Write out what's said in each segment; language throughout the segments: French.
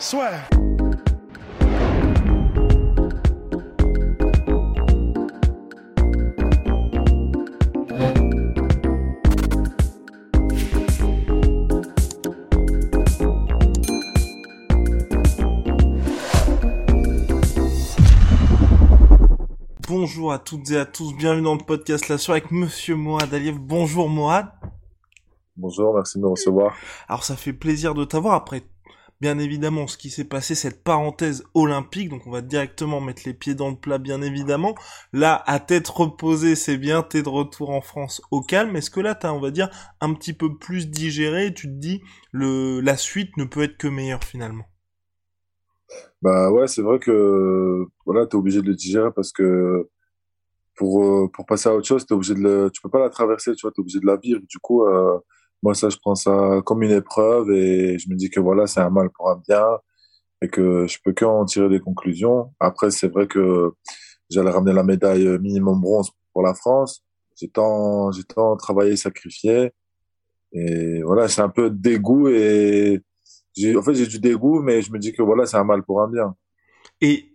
Soit. Bonjour à toutes et à tous, bienvenue dans le podcast La Soirée avec Monsieur Moad Aliev. Bonjour Moad. Bonjour, merci de me recevoir. Alors ça fait plaisir de t'avoir après bien évidemment ce qui s'est passé, cette parenthèse olympique, donc on va directement mettre les pieds dans le plat bien évidemment. Là, à tête reposée, c'est bien, t'es de retour en France au calme. Est-ce que là, t'as, on va dire, un petit peu plus digéré tu te dis, le, la suite ne peut être que meilleure finalement? Bah ouais, c'est vrai que voilà, t'es obligé de le digérer parce que pour euh, pour passer à autre chose, t'es obligé de le, tu peux pas la traverser, tu vois, t'es obligé de la vivre. Du coup, euh, moi ça, je prends ça comme une épreuve et je me dis que voilà, c'est un mal pour un bien et que je peux qu'en tirer des conclusions. Après, c'est vrai que j'allais ramener la médaille minimum bronze pour la France. J'ai tant j'ai tant travaillé, sacrifié et voilà, c'est un peu dégoût et en fait j'ai du dégoût, mais je me dis que voilà, c'est un mal pour un bien. Et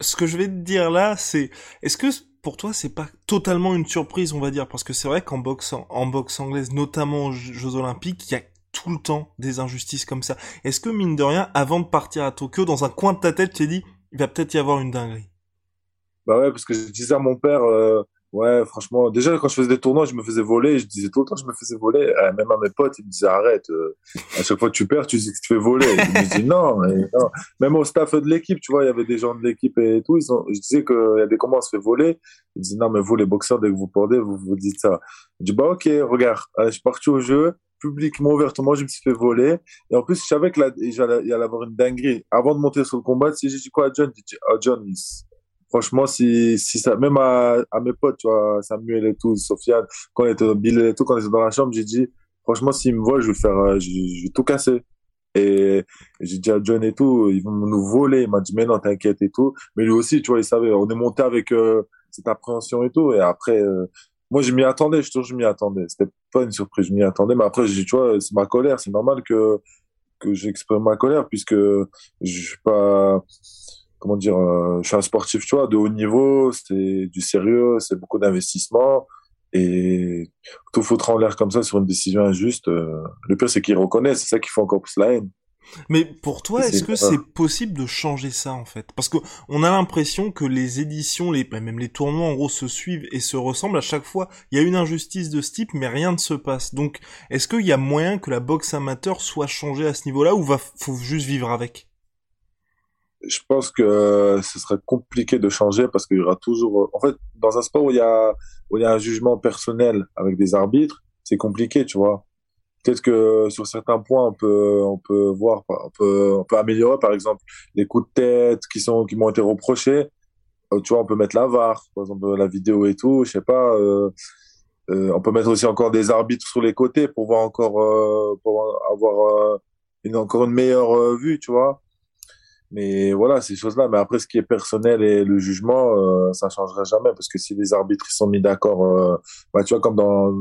ce que je vais te dire là, c'est, est-ce que pour toi c'est pas totalement une surprise, on va dire, parce que c'est vrai qu'en boxe, en anglaise, notamment aux Jeux Olympiques, il y a tout le temps des injustices comme ça. Est-ce que mine de rien, avant de partir à Tokyo, dans un coin de ta tête, tu t'es dit, il va peut-être y avoir une dinguerie? Bah ouais, parce que je disais mon père, euh, ouais, franchement, déjà quand je faisais des tournois, je me faisais voler, je disais tout le temps je me faisais voler, Euh, même à mes potes, ils me disaient arrête, euh, à chaque fois que tu perds, tu dis que tu fais voler. Je me dis non, et non. Même au staff de l'équipe, tu vois, il y avait des gens de l'équipe et tout, ils ont, je disais qu'il y a des comment on se fait voler. Ils disaient non, mais vous les boxeurs, dès que vous perdez, vous vous dites ça. Je dis bah ok, regarde, je suis parti au jeu, publiquement, ouvertement, je me suis fait voler. Et en plus, je savais que il y avoir une dinguerie. Avant de monter sur le combat, si j'ai dit quoi à John, j'ai dit, ah John, franchement, si, si ça, même à, à mes potes, tu vois, Samuel et tout, Sofiane, quand on était dans Bill et tout, quand on était dans la chambre, j'ai dit, franchement, s'ils me voient, je vais faire, euh, je, vais tout casser. Et j'ai dit à John et tout, ils vont nous voler. Il m'a dit, mais non, t'inquiète et tout. Mais lui aussi, tu vois, il savait, on est monté avec euh, cette appréhension et tout. Et après, euh, moi, je m'y attendais, je je m'y attendais. C'était pas une surprise, je m'y attendais. Mais après, j'ai dit, tu vois, c'est ma colère. C'est normal que, que j'exprime ma colère puisque je suis pas, comment dire, euh, je suis un sportif, tu vois, de haut niveau, c'est du sérieux, c'est beaucoup d'investissement. Et tout foutre en l'air comme ça sur une décision injuste, euh, le pire, c'est qu'ils reconnaissent. C'est ça qui fait encore plus la haine. Mais pour toi, est-ce que c'est possible de changer ça en fait? Parce que on a l'impression que les éditions, les bah, même les tournois en gros se suivent et se ressemblent à chaque fois. Il y a une injustice de ce type, mais rien ne se passe. Donc, est-ce qu'il y a moyen que la boxe amateur soit changée à ce niveau-là ou va faut juste vivre avec? Je pense que euh, ce serait compliqué de changer parce qu'il y aura toujours, en fait, dans un sport où il y a, où il y a un jugement personnel avec des arbitres, c'est compliqué, tu vois. Peut-être que sur certains points, on peut, on peut voir, on peut, on peut améliorer, par exemple, les coups de tête qui sont, qui m'ont été reprochés. Euh, tu vois, on peut mettre la VAR, par exemple, la vidéo et tout, je sais pas, euh, euh, on peut mettre aussi encore des arbitres sur les côtés pour voir encore, euh, pour avoir euh, une, encore une meilleure euh, vue, tu vois. Mais voilà, ces choses-là. Mais après, ce qui est personnel et le jugement, euh, ça changera jamais parce que si les arbitres ils sont mis d'accord, euh, bah, tu vois, comme dans,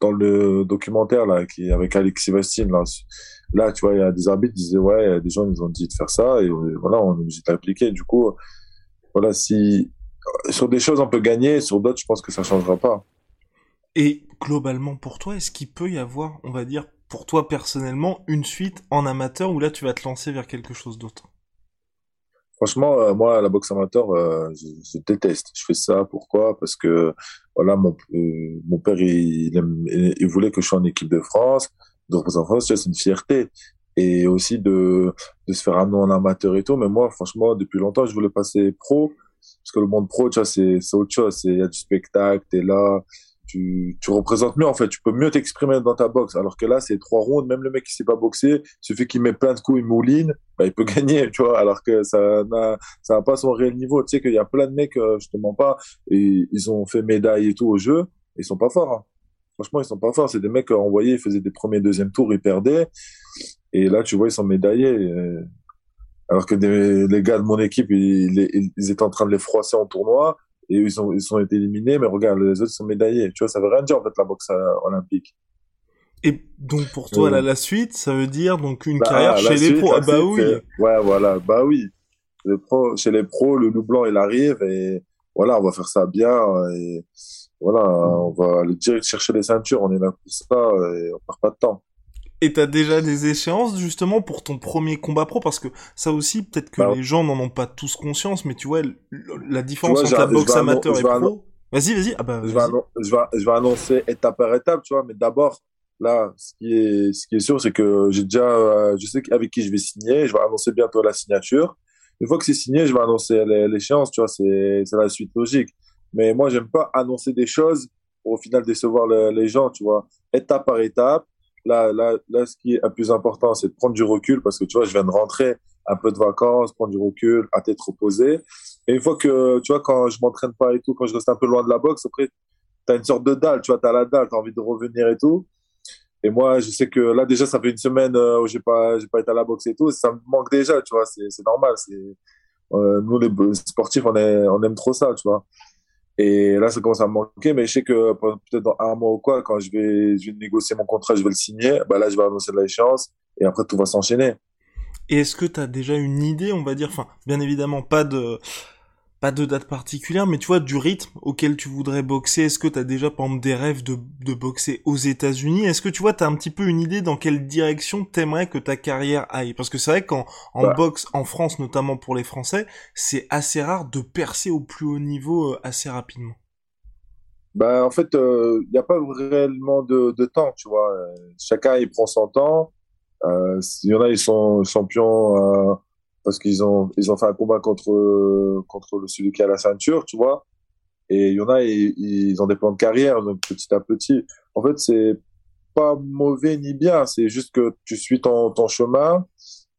dans le documentaire, là, qui, avec Alexis Vestine, là, là, tu vois, il y a des arbitres qui disaient, ouais, y a des gens, ils ont dit de faire ça et euh, voilà, on est obligé d'appliquer. Du coup, voilà, si, sur des choses, on peut gagner, sur d'autres, je pense que ça changera pas. Et globalement, pour toi, est-ce qu'il peut y avoir, on va dire, pour toi personnellement, une suite en amateur où là tu vas te lancer vers quelque chose d'autre? Franchement, euh, moi, la boxe amateur, euh, je, je déteste. Je fais ça. Pourquoi? Parce que voilà, mon, euh, mon père, il, il, il- voulait que je sois en équipe de France. De représenter France, c'est une fierté. Et aussi de, de se faire un nom en amateur et tout. Mais moi, franchement, depuis longtemps, je voulais passer pro. Parce que le monde pro, tu vois, c'est autre chose. Il y a du spectacle, t'es là. Tu, tu représentes mieux en fait. Tu peux mieux t'exprimer dans ta boxe. Alors que là, c'est trois rounds. Même le mec qui sait pas boxer, suffit qu'il met plein de coups, il mouline, bah, il peut gagner, tu vois. Alors que ça n'a, ça pas son réel niveau. Tu sais qu'il y a plein de mecs, euh, je te mens pas, et ils ont fait médaille et tout au jeu, ils sont pas forts. Hein. Franchement, ils sont pas forts. C'est des mecs, envoyés, ils faisaient des premiers, deuxièmes tours, ils perdaient. Et là, tu vois, ils sont médaillés. Alors que les gars de mon équipe, ils, ils étaient en train de les froisser en tournoi et ils ont, ils ont été éliminés, mais regarde, les autres sont médaillés. Tu vois, ça veut rien dire, en fait, la boxe euh, olympique. Et donc, pour toi, là, la suite, ça veut dire donc une bah, carrière chez les pros. Ah, bah oui. Ouais, voilà, bah oui. Les pros, chez les pros, le loup blanc, il arrive et voilà, on va faire ça bien et voilà, on va aller direct chercher les ceintures, on est là pour ça et on perd pas de temps. Et t'as déjà des échéances justement pour ton premier combat pro? Parce que ça aussi peut-être que bah, les gens n'en ont pas tous conscience mais tu vois la différence entre la boxe amateur et pro. Vas-y vas-y. Ah bah. Je vais, je, vais, je vais annoncer étape par étape tu vois mais d'abord là ce qui est ce qui est sûr c'est que j'ai déjà euh, je sais avec qui je vais signer je vais annoncer bientôt la signature. Une fois que c'est signé je vais annoncer l'échéance tu vois c'est c'est la suite logique. Mais moi j'aime pas annoncer des choses pour au final décevoir les gens tu vois. Étape par étape Là, là, là, ce qui est le plus important, c'est de prendre du recul parce que tu vois, je viens de rentrer un peu de vacances, prendre du recul, à tête reposée. Et une fois que, tu vois, quand je m'entraîne pas et tout, quand je reste un peu loin de la boxe, après, tu as une sorte de dalle, tu vois, tu as la dalle, tu as envie de revenir et tout. Et moi, je sais que là, déjà, ça fait une semaine euh, où j'ai pas, j'ai pas été à la boxe et tout. Ça me manque déjà, tu vois, c'est normal. C'est, euh, nous, les sportifs, on, on aime trop ça, tu vois. Et là, ça commence à me manquer, mais je sais que peut-être dans un mois ou quoi, quand je vais, je vais négocier mon contrat, je vais le signer, bah là, je vais annoncer de l'échéance, et après, tout va s'enchaîner. Et est-ce que tu as déjà une idée, on va dire, enfin, bien évidemment, pas de, pas de date particulière, mais tu vois, du rythme auquel tu voudrais boxer. Est-ce que tu as déjà, par exemple, des rêves de, de boxer aux États-Unis? Est-ce que tu vois, tu as un petit peu une idée dans quelle direction t'aimerais que ta carrière aille? Parce que c'est vrai qu'en en bah. boxe, en France, notamment pour les Français, c'est assez rare de percer au plus haut niveau euh, assez rapidement. Bah, en fait, il euh, n'y a pas réellement de, de, temps, tu vois. Chacun, il prend son temps. Euh, il y en a, ils sont champions parce qu'ils ont ils ont fait un combat contre contre celui qui a la ceinture, tu vois. Et il y en a, ils, ont des plans de carrière, donc petit à petit. En fait, c'est pas mauvais ni bien, c'est juste que tu suis ton, ton chemin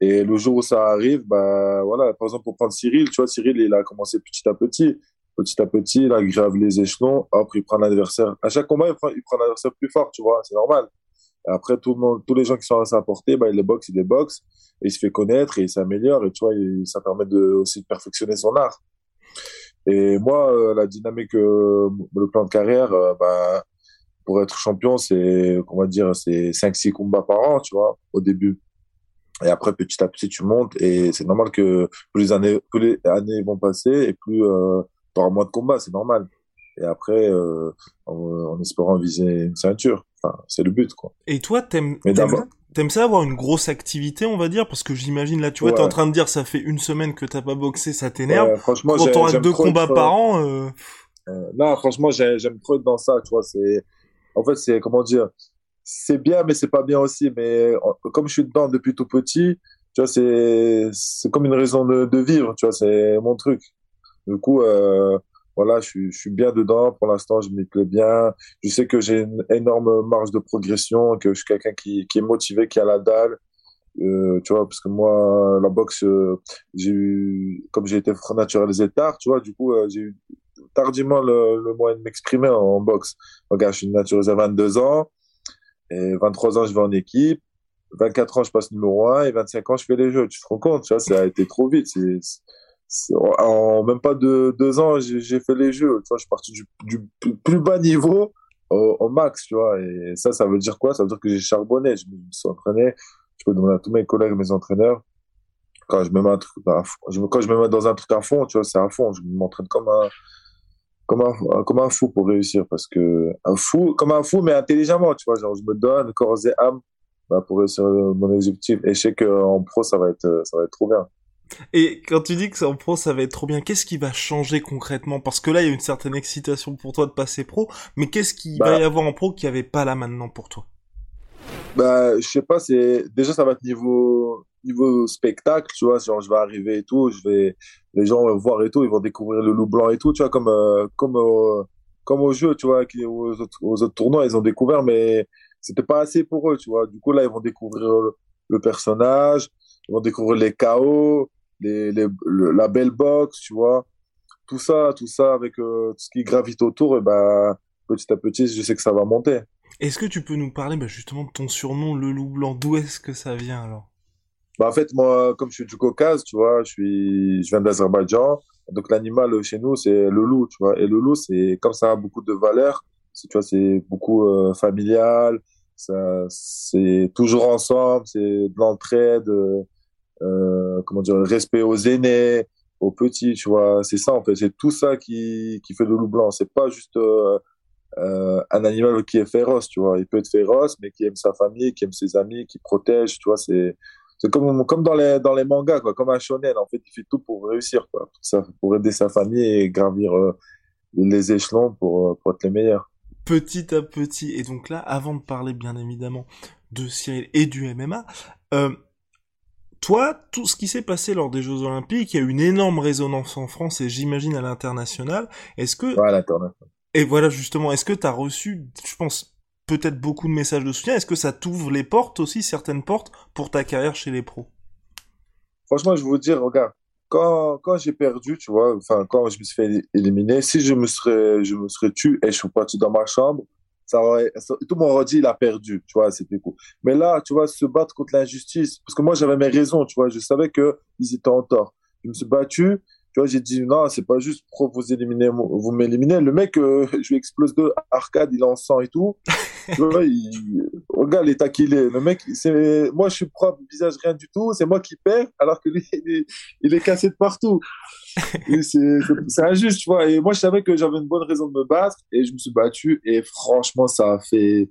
et le jour où ça arrive, bah voilà. Par exemple, pour prendre Cyril, tu vois, Cyril, il a commencé petit à petit, petit à petit, il a gravé les échelons. Après, il prend l'adversaire. À chaque combat, il prend, il prend l'adversaire plus fort, tu vois, c'est normal. Après, tout le monde, tous les gens qui sont à sa portée, bah, il les boxe, il les boxe et il se fait connaître et il s'améliore et tu vois, ça permet de, aussi de perfectionner son art. Et moi, euh, la dynamique, euh, le plan de carrière, euh, bah, pour être champion, c'est, on dire, c'est 5-6 combats par an, tu vois, au début. Et après, petit à petit, tu montes et c'est normal que plus les années, plus les années vont passer et plus euh, tu auras moins de combats, c'est normal. Et après, euh, en, en, espérant viser une ceinture. Enfin, c'est le but, quoi. Et toi, t'aimes, T'aimes ça avoir une grosse activité, on va dire, parce que j'imagine là, tu vois, t'es en train de dire ça fait une semaine que t'as pas boxé, ça t'énerve. franchement, quand t'auras deux combats par an. Euh... Euh, non, franchement, j'aime trop être dans ça, tu vois. C'est, en fait, c'est comment dire, c'est bien, mais c'est pas bien aussi. Mais comme je suis dedans depuis tout petit, tu vois, c'est c'est comme une raison de, de vivre, tu vois. C'est mon truc. Du coup, euh, voilà, je suis, bien dedans. Pour l'instant, je m'y plais bien. Je sais que j'ai une énorme marge de progression, que je suis quelqu'un qui, qui est motivé, qui a la dalle. Euh, tu vois, parce que moi, la boxe, euh, j'ai comme j'ai été naturalisé tard, tu vois, du coup, euh, j'ai eu tardivement le, moyen de m'exprimer en, boxe. Regarde, je suis naturalisé à 22 ans, et 23 ans, je vais en équipe. 24 ans, je passe numéro 1, et 25 ans, je fais les jeux. Tu te rends compte, ça a été trop vite. En même pas de deux ans, j'ai fait les jeux. Tu je suis parti du, plus bas niveau au, max, tu vois. Et ça, ça veut dire quoi? Ça veut dire que j'ai charbonné. Je me suis entraîné. Je peux demander à tous mes collègues, mes entraîneurs. Quand je me mets dans un truc à fond, tu vois, c'est à fond. Je m'entraîne comme un, comme un, comme un fou pour réussir. Parce que, un fou, comme un fou, mais intelligemment, tu vois. Genre, je me donne corps et âme, bah, pour réussir mon objectif. Et je sais qu'en pro, ça va être, ça va être trop bien. Et quand tu dis que c'est en pro, ça va être trop bien, qu'est-ce qui va changer concrètement? Parce que là, il y a une certaine excitation pour toi de passer pro, mais qu'est-ce qui va bah. y avoir en pro qu'il n'y avait pas là maintenant pour toi? Bah, je sais pas, c'est déjà ça va être niveau niveau spectacle, tu vois, genre je vais arriver et tout, je vais les gens vont voir et tout, ils vont découvrir le loup blanc et tout, tu vois, comme euh, comme comme au jeu, tu vois, qui, aux, autres, aux autres tournois, ils ont découvert, mais c'était pas assez pour eux, tu vois. Du coup, là, ils vont découvrir le personnage, ils vont découvrir les chaos, les, les, la belle box, tu vois. Tout ça, tout ça avec euh, tout ce qui gravite autour, et ben petit à petit, je sais que ça va monter. Est-ce que tu peux nous parler bah, justement de ton surnom, le loup blanc? D'où est-ce que ça vient alors? Bah, En fait, moi, comme je suis du Caucase, tu vois, je, suis, je viens d'Azerbaïdjan. Donc l'animal chez nous, c'est le loup, tu vois. Et le loup, c'est comme ça a beaucoup de valeurs. Tu vois, c'est beaucoup euh, familial. Ça, c'est toujours ensemble. C'est de l'entraide. Euh, euh, comment dire, respect aux aînés, aux petits, tu vois. C'est ça, en fait. C'est tout ça qui, qui fait le loup blanc. C'est pas juste euh, euh, un animal qui est féroce, tu vois. Il peut être féroce, mais qui aime sa famille, qui aime ses amis, qui protège, tu vois. C'est, comme, comme dans les, dans les mangas, quoi. Comme un shonen, en fait. Il fait tout pour réussir, quoi. Pour, ça, pour aider sa famille et gravir euh, les échelons pour, pour être les meilleurs. Petit à petit. Et donc là, avant de parler, bien évidemment, de Cyril et du MMA, euh, toi, tout ce qui s'est passé lors des Jeux Olympiques, il y a eu une énorme résonance en France et j'imagine à l'international. Est-ce que... Ouais, à l'international. Et voilà, justement, est-ce que tu as reçu, je pense, peut-être beaucoup de messages de soutien Est-ce que ça t'ouvre les portes aussi, certaines portes, pour ta carrière chez les pros? Franchement, je vais vous dire, regarde, quand, quand j'ai perdu, tu vois, enfin, quand je me suis fait éliminer, si je me serais, je me serais tué et je suis parti dans ma chambre, tout le monde aurait dit il a perdu, tu vois, c'était cool. Mais là, tu vois, se battre contre l'injustice, parce que moi j'avais mes raisons, tu vois, je savais que ils étaient en tort. Je me suis battu, tu vois, j'ai dit non, c'est pas juste pour vous éliminer, vous m'éliminez. Le mec, euh, je lui explose deux arcades, il est en sang et tout. tu vois, il... regarde l'état qu'il est. Le mec, c'est moi, je suis propre, visage rien du tout. C'est moi qui perds, alors que lui, il est, il est cassé de partout. c'est injuste, tu vois. Et moi, je savais que j'avais une bonne raison de me battre et je me suis battu. Et franchement, ça a fait,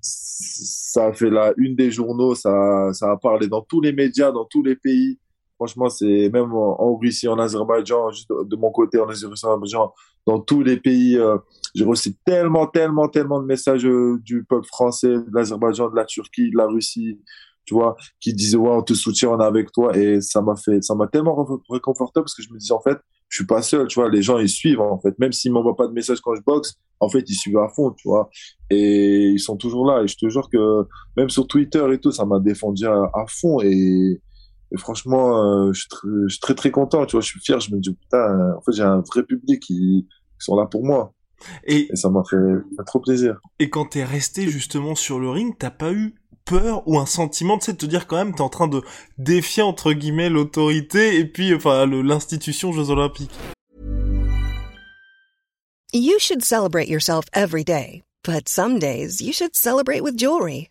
ça a fait la une des journaux. Ça, ça a parlé dans tous les médias, dans tous les pays. Franchement, c'est même en, Russie, en Azerbaïdjan, juste de, mon côté, en Azerbaïdjan, dans tous les pays. Euh, j'ai reçu tellement, tellement, tellement de messages euh, du peuple français, de l'Azerbaïdjan, de la Turquie, de la Russie, tu vois, qui disaient ouais, on te soutient, on est avec toi, et ça m'a fait, ça m'a tellement réconforté parce que je me disais en fait, je suis pas seul, tu vois, les gens ils suivent en fait, même s'ils m'envoient pas de messages quand je boxe, en fait ils suivent à fond, tu vois, et ils sont toujours là, et je te jure que même sur Twitter et tout, ça m'a défendu à fond, et et franchement, euh, je, suis très, je, suis très, très content, tu vois, je suis fier, je me dis, putain, euh, en fait, j'ai un vrai public qui, qui sont là pour moi. Et, et ça m'a fait, fait, trop plaisir. Et quand t'es resté justement sur le ring, t'as pas eu peur ou un sentiment de te dire quand même t'es en train de défier entre guillemets l'autorité et puis enfin l'institution Jeux Olympiques. You should celebrate yourself every day, but some days you should celebrate with jewelry.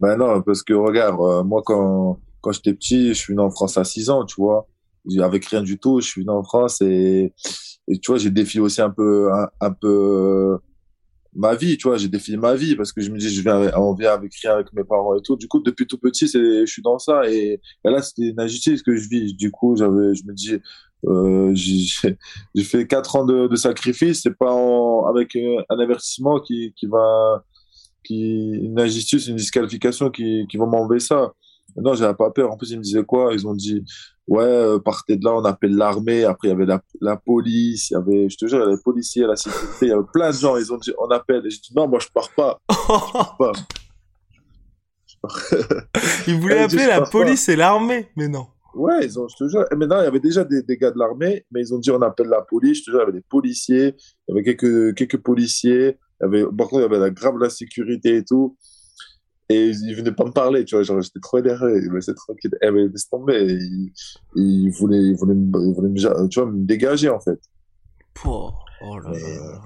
Ben non, parce que regarde, euh, moi quand, quand j'étais petit, je suis venu en France à 6 ans, tu vois. Avec rien du tout, je suis venu en France et, et tu vois, j'ai défié aussi un peu, un, peu ma vie, tu vois, j'ai défini ma vie parce que je me dis, je viens, on vient avec rien avec mes parents et tout. Du coup, depuis tout petit, je suis dans ça et, et là, c'était une injustice que je vis. Du coup, j'avais, je me dis, euh, j'ai fait quatre ans de, de sacrifice. C'est pas en, avec un avertissement qui, qui va, qui, une injustice, une disqualification qui, qui vont m'enlever ça. Non, j'avais pas peur. En plus, ils me disaient quoi? Ils ont dit, ouais, euh, partez de là, on appelle l'armée. Après, il y avait la, la police, il y avait, je te jure, il y avait les policiers, la sécurité, il y avait plein de gens. Ils ont dit, on appelle. Et j'ai dit, non, moi, je pars pas. Je pars pas. ils voulaient appeler la police et l'armée, mais non. Ouais, ils ont, je te jure. Et maintenant, il y avait déjà des, des gars de l'armée, mais ils ont dit, on appelle la police. Je te jure, il y avait des policiers, il y avait quelques, quelques policiers. Il y avait, par contre, il y avait la grave la sécurité et tout. Et il venait pas me parler, tu vois, genre, j'étais trop énervé, il me laissait tranquille. Eh, mais laisse tomber. Il, il voulait, il voulait, me, il voulait me, tu vois, me dégager, en fait. Oh, oh là là.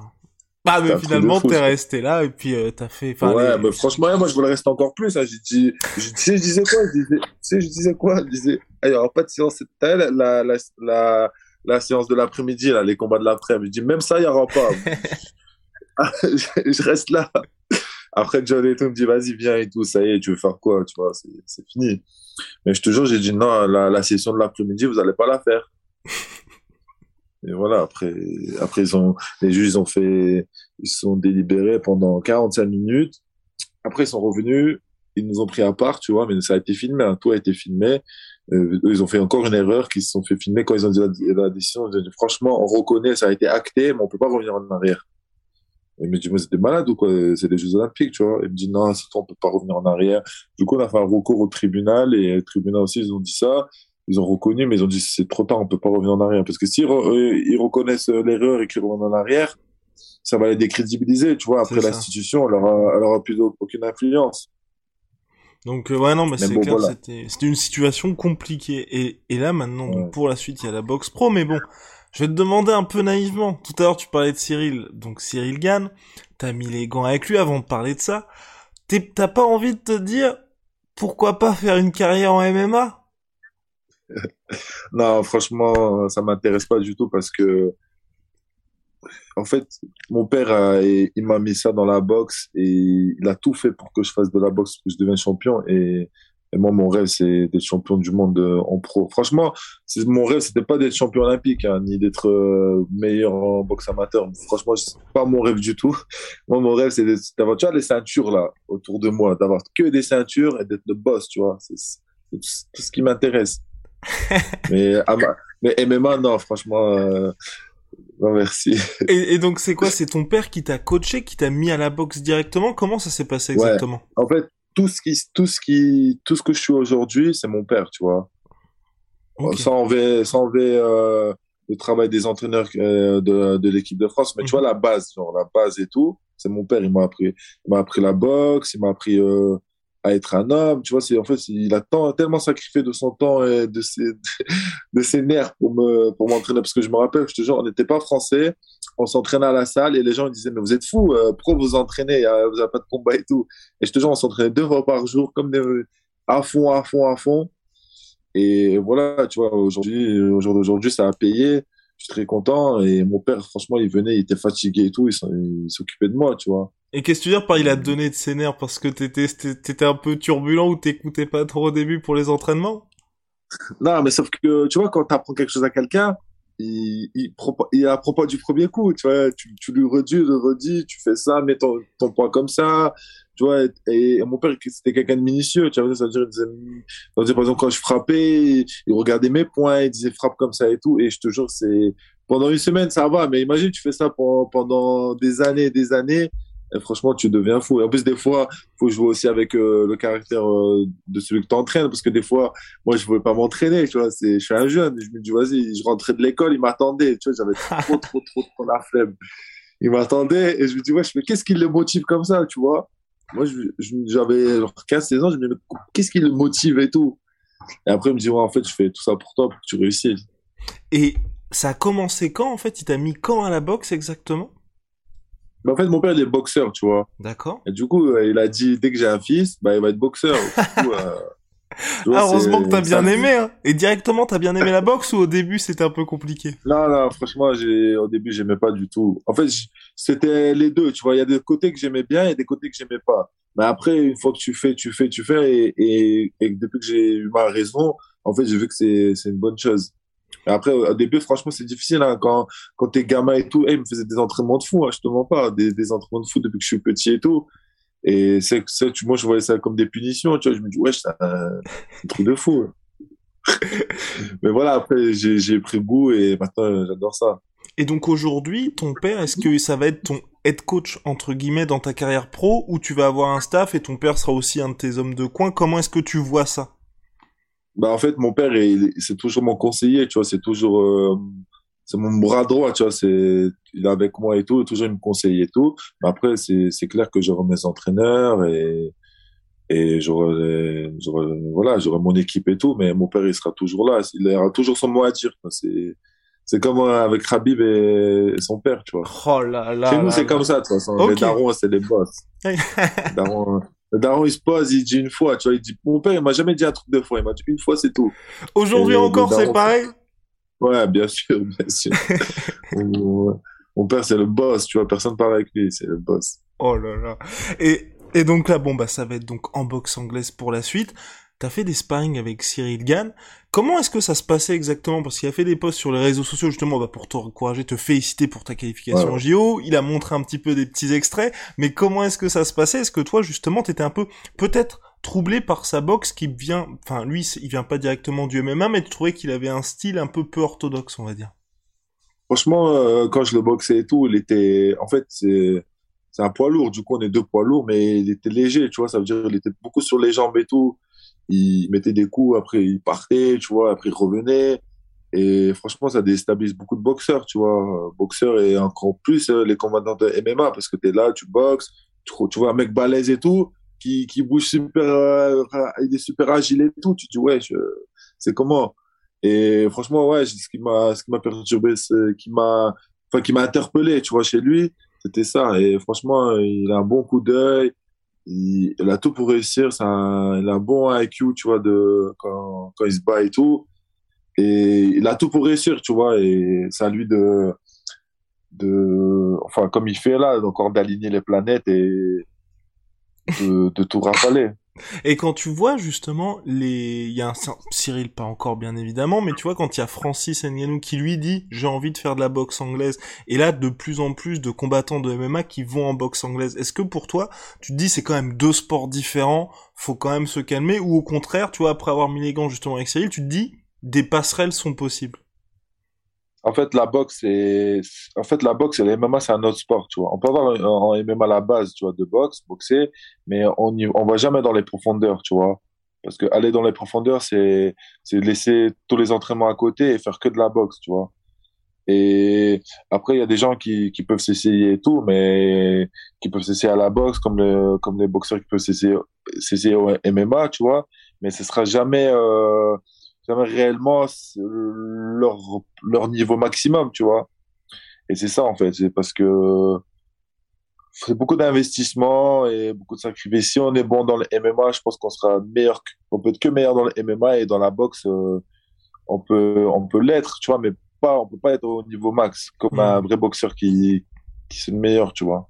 Bah, mais finalement, t'es resté là, et puis, euh, t'as fait, Ouais, mais franchement, moi, je voulais rester encore plus, hein. J'ai dit, je, je disais quoi? Je disais, tu sais, je disais quoi? Je disais, il y aura pas de séance, c'était la, la, la, la, séance de l'après-midi, là, les combats de l'après-midi. Je dis, même ça, il y aura pas. je, reste là. après John et tout me dit, vas-y, viens et tout, ça y est, tu veux faire quoi, tu vois, c'est fini. Mais je te jure, j'ai dit, non, la, la session de l'après-midi, vous allez pas la faire. Et voilà, après, après ils ont, les juges ont fait, ils sont délibérés pendant 45 minutes. Après, ils sont revenus, ils nous ont pris à part, tu vois, mais ça a été filmé, hein, tout a été filmé. Euh, ils ont fait encore une erreur, qu'ils se sont fait filmer quand ils ont dit la, décision. Dit, franchement, on reconnaît, ça a été acté, mais on peut pas revenir en arrière. Il me dit, mais c'était malade ou quoi? C'est les Jeux Olympiques, tu vois? Il me dit, non, on peut pas revenir en arrière. Du coup, on a fait un recours au tribunal et le tribunal aussi, ils ont dit ça ils ont reconnu, mais ils ont dit c'est trop tard, on peut pas revenir en arrière. Parce que s'ils euh, ils reconnaissent euh, l'erreur et qu'ils reviennent en arrière, ça va les décrédibiliser, tu vois. Après l'institution, elle aura, elle aura plus aucune influence. Donc euh, ouais non mais, c'est clair c'était c'était une situation compliquée et et là maintenant donc, pour la suite il y a la box pro mais bon je vais te demander un peu naïvement. Tout à l'heure tu parlais de Cyril. Donc Cyril Gann t'as mis les gants avec lui avant de parler de ça. T'as pas envie de te dire pourquoi pas faire une carrière en MMA non, franchement, ça m'intéresse pas du tout parce que, en fait, mon père, il m'a mis ça dans la boxe et il a tout fait pour que je fasse de la boxe, que je devienne champion. Et, moi, mon rêve, c'est d'être champion du monde euh, en pro. Franchement, mon rêve, c'était pas d'être champion olympique, hein, ni d'être euh, meilleur en boxe amateur. Franchement, c'est pas mon rêve du tout. Moi, mon rêve, c'est d'avoir, tu vois, les ceintures là autour de moi, d'avoir que des ceintures et d'être le boss, tu vois. C'est tout ce qui m'intéresse. mais, ah bah, mais MMA, non, franchement, euh, non, merci. Et, donc, c'est quoi? C'est ton père qui t'a coaché, qui t'a mis à la boxe directement? Comment ça s'est passé exactement? En fait, tout ce qui, tout ce qui, tout ce que je suis aujourd'hui, c'est mon père, tu vois. Sans enlever, sans enlever euh, le travail des entraîneurs euh, de, de l'équipe de France, mais tu mhm. vois la base, genre la base et tout, c'est mon père. Il m'a appris, il m'a appris la boxe, il m'a appris euh, à être un homme. Tu vois, c'est en fait, il a tant, tellement sacrifié de son temps et de ses, de ses nerfs pour me, pour m'entraîner. Parce que je me rappelle, je te jure, on n'était pas français. On s'entraînait à la salle et les gens ils disaient, mais vous êtes fous, euh, pourquoi vous entraînez? Vous n'avez pas de combat et tout. Et je te jure, on s'entraînait deux fois par jour, comme des, à fond, à fond, à fond. Et voilà, tu vois, aujourd'hui, au jour d'aujourd'hui, ça a payé. Je suis très content. Et mon père, franchement, il venait, il était fatigué et tout. Il s'occupait de moi, tu vois. Et qu'est-ce que tu veux dire par il a donné de ses nerfs? Parce que t'étais t'étais un peu turbulent ou t'écoutais pas trop au début pour les entraînements? Non, mais sauf que tu vois quand t'apprends quelque chose à quelqu'un, il il, il apprend pas du premier coup, tu vois, tu, tu lui redis, le redis, tu fais ça, mets ton, ton point comme ça, tu vois. Et, mon père c'était quelqu'un de minutieux, tu vois, ça veut dire, il disait, par exemple quand je frappais, il regardait mes points, il disait frappe comme ça et tout, et je te jure c'est pendant une semaine ça va, mais imagine tu fais ça pendant, pendant des années, des années et franchement, tu deviens fou. Et en plus, des fois, faut jouer aussi avec euh, le caractère euh, de celui que tu entraînes, parce que des fois, moi, je pouvais pas m'entraîner, tu vois. C'est, je suis un jeune, je me dis, vas-y, je rentrais de l'école, il m'attendait, tu vois, j'avais trop, trop, trop, trop la flemme. Il m'attendait, et je me dis, ouais, je qu'est-ce qui le motive comme ça, tu vois? Moi, j'avais 15-16 ans, je me dis, qu'est-ce qui le motive et tout? Et après, il me dit, ouais, en fait, je fais tout ça pour toi, pour que tu réussisses. Et ça a commencé quand, en fait? Il t'a mis quand à la boxe exactement? En fait, mon père, il est boxeur, tu vois. D'accord. Et du coup, euh, il a dit, dès que j'ai un fils, bah, il va être boxeur. Du coup, euh, ah, heureusement que t'as bien aimé, hein. Et directement, t'as bien aimé la boxe ou au début, c'était un peu compliqué? Non, non, franchement, j'ai, au début, j'aimais pas du tout. En fait, c'était les deux, tu vois. Il y a des côtés que j'aimais bien et des côtés que j'aimais pas. Mais après, une fois que tu fais, tu fais, tu fais, et, et, et depuis que j'ai eu ma raison, en fait, j'ai vu que c'est, c'est une bonne chose. Après, au début, franchement, c'est difficile hein, quand quand t'es gamin et tout. Hey, il me faisait des entraînements de fou, hein, je te mens pas, des, des entraînements de fou depuis que je suis petit et tout. Et c'est ça, tu, moi, je voyais ça comme des punitions. Tu vois, je me dis ouais, c'est un, truc de fou. Mais voilà, après, j'ai pris goût et maintenant, j'adore ça. Et donc aujourd'hui, ton père, est-ce que ça va être ton head coach entre guillemets dans ta carrière pro ou tu vas avoir un staff et ton père sera aussi un de tes hommes de coin? Comment est-ce que tu vois ça? Bah en fait mon père c'est toujours mon conseiller tu vois c'est toujours euh, c'est mon bras droit tu vois c'est il est avec moi et tout toujours il me conseille et tout mais après c'est c'est clair que j'aurai mes entraîneurs et et j'aurai voilà j'aurai mon équipe et tout mais mon père il sera toujours là il aura toujours son mot à dire c'est c'est comme euh, avec Rabib et son père, tu vois. Oh là là. Chez nous, c'est comme ça, de toute façon. Les darons, c'est les boss. darons, le daron, il se pose, il dit une fois, tu vois, il dit, mon père, il m'a jamais dit un truc deux fois, il m'a dit une fois, c'est tout. Aujourd'hui encore, c'est pareil? Ouais, bien sûr, bien sûr. mon, père, c'est le boss, tu vois, personne parle avec lui, c'est le boss. Oh là là. Et Et donc là, bon, bah, ça va être donc en boxe anglaise pour la suite. T'as fait des sparring avec Cyril Gann. Comment est-ce que ça se passait exactement? Parce qu'il a fait des posts sur les réseaux sociaux justement bah, pour t'encourager, te féliciter pour ta qualification en JO. Il a montré un petit peu des petits extraits. Mais comment est-ce que ça se passait? Est-ce que toi justement t'étais un peu peut-être troublé par sa boxe qui vient, enfin lui il vient pas directement du MMA, mais tu trouvais qu'il avait un style un peu peu orthodoxe, on va dire. Franchement, euh, quand je le boxais et tout, il était, en fait, c'est un poids lourd. Du coup, on est deux poids lourds, mais il était léger, tu vois. Ça veut dire qu'il était beaucoup sur les jambes et tout il mettait des coups, après il partait, tu vois, après il revenait. Et franchement, ça déstabilise beaucoup de boxeurs, tu vois. Boxeurs et encore plus euh, les combattants de MMA, parce que tu es là, tu boxes, tu, tu, vois un mec balèze et tout, qui, bouge super, euh, il est super agile et tout. Tu dis, ouais, c'est comment Et franchement, ouais, ce qui m'a, ce qui m'a perturbé, qui m'a, enfin, qui m'a interpellé, tu vois, chez lui, c'était ça. Et franchement, il a un bon coup d'œil il, a tout pour réussir. Il a un bon IQ, tu vois, de, quand, quand il se bat et tout. Et il a tout pour réussir, tu vois. Et c'est à lui de, de, enfin, comme il fait là, encore d'aligner les planètes et de, tout rafaler. Et quand tu vois justement les, il y a un Cyril pas encore bien évidemment, mais tu vois quand il y a Francis Ngannou qui lui dit j'ai envie de faire de la boxe anglaise, et là de plus en plus de combattants de MMA qui vont en boxe anglaise. Est-ce que pour toi tu te dis c'est quand même deux sports différents, faut quand même se calmer, ou au contraire tu vois après avoir mis les gants justement avec Cyril, tu te dis des passerelles sont possibles? En fait, la boxe en fait la boxe et le MMA c'est un autre sport, tu vois. On peut avoir en MMA la base, tu vois, de boxe, boxer, mais on y, on va jamais dans les profondeurs, tu vois. Parce que aller dans les profondeurs, c'est c'est laisser tous les entraînements à côté et faire que de la boxe, tu vois. Et après, il y a des gens qui, qui peuvent s'essayer et tout, mais qui peuvent s'essayer à la boxe, comme le, comme les boxeurs qui peuvent s'essayer au MMA, tu vois. Mais ce sera jamais euh, réellement leur, leur niveau maximum, tu vois. Et c'est ça, en fait. C'est parce que c'est beaucoup d'investissement et beaucoup de sacrifices. Si on est bon dans le MMA, je pense qu'on sera meilleur, on peut être que meilleur dans le MMA et dans la boxe, euh, on peut, on peut l'être, tu vois, mais pas, on peut pas être au niveau max comme mm. un vrai boxeur qui, qui c'est le meilleur, tu vois.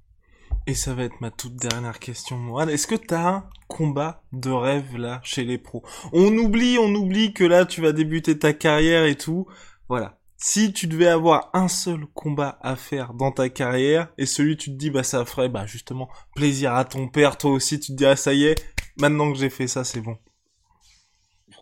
Et ça va être ma toute dernière question, Mourad. Est-ce que t'as un combat de rêve là chez les pros? On oublie, on oublie que là tu vas débuter ta carrière et tout. Voilà. Si tu devais avoir un seul combat à faire dans ta carrière et celui tu te dis bah ça ferait bah justement plaisir à ton père, toi aussi tu te dirais ça y est, maintenant que j'ai fait ça c'est bon.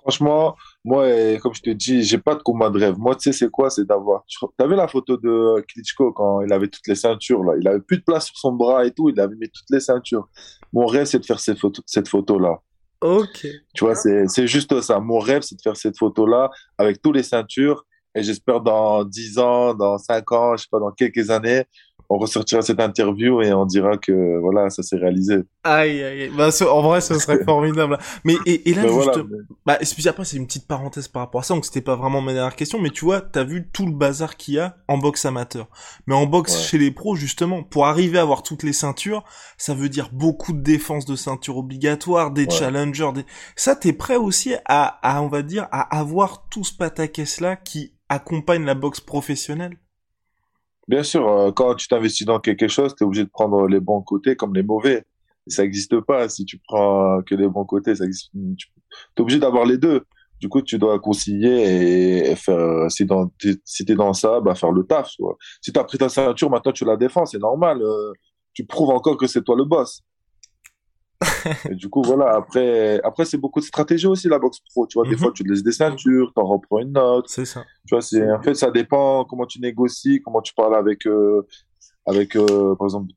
Franchement, moi, comme je te dis, j'ai pas de combat de rêve. Moi, tu sais, c'est quoi? C'est d'avoir. Tu vu la photo de Klitschko quand il avait toutes les ceintures là? Il avait plus de place sur son bras et tout. Il avait mis toutes les ceintures. Mon rêve, c'est de faire cette photo, cette photo là. Ok. Tu vois, c'est juste ça. Mon rêve, c'est de faire cette photo là avec toutes les ceintures. Et j'espère dans 10 ans, dans 5 ans, je sais pas, dans quelques années, on ressortira cette interview et on dira que voilà, ça s'est réalisé. Aïe, aïe, bah, en vrai, ce serait formidable. Mais et, et là, juste, bah, puis après, c'est une petite parenthèse par rapport à ça, donc c'était pas vraiment ma dernière question, mais tu vois, t'as vu tout le bazar qu'il y a en boxe amateur. Mais en boxe chez les pros, justement, pour arriver à avoir toutes les ceintures, ça veut dire beaucoup de défense de ceinture obligatoire, des challengers, des... ça, t'es prêt aussi à, à, on va dire, à avoir tout ce pataquès là qui accompagne la boxe professionnelle? Bien sûr, euh, quand tu t'investis dans quelque chose, tu es obligé de prendre les bons côtés comme les mauvais. ça n'existe pas. Si tu prends que les bons côtés, ça existe. Tu es obligé d'avoir les deux. Du coup, tu dois concilier et, faire. Si, dans, si t'es dans ça, bah faire le taf. Tu vois. Si t'as pris ta ceinture, maintenant tu la défends, c'est normal. Euh, tu prouves encore que c'est toi le boss et du coup, voilà, après, après c'est beaucoup de stratégie aussi, la boxe pro. Tu vois, des mhm. fois, tu te laisses des ceintures, t'en reprends une note. C'est ça. Tu vois, c'est, en fait, ça dépend comment tu négocies, comment tu parles avec, euh, avec, euh, par exemple,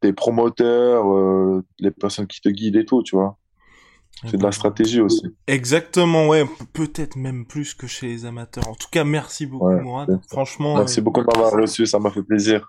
tes promoteurs, euh, les personnes qui te guident et tout, tu vois. C'est de la stratégie aussi. Exactement, ouais. Peut-être même plus que chez les amateurs. En tout cas, merci beaucoup, Mourad. Franchement. Merci beaucoup de m'avoir reçu, ça m'a fait plaisir.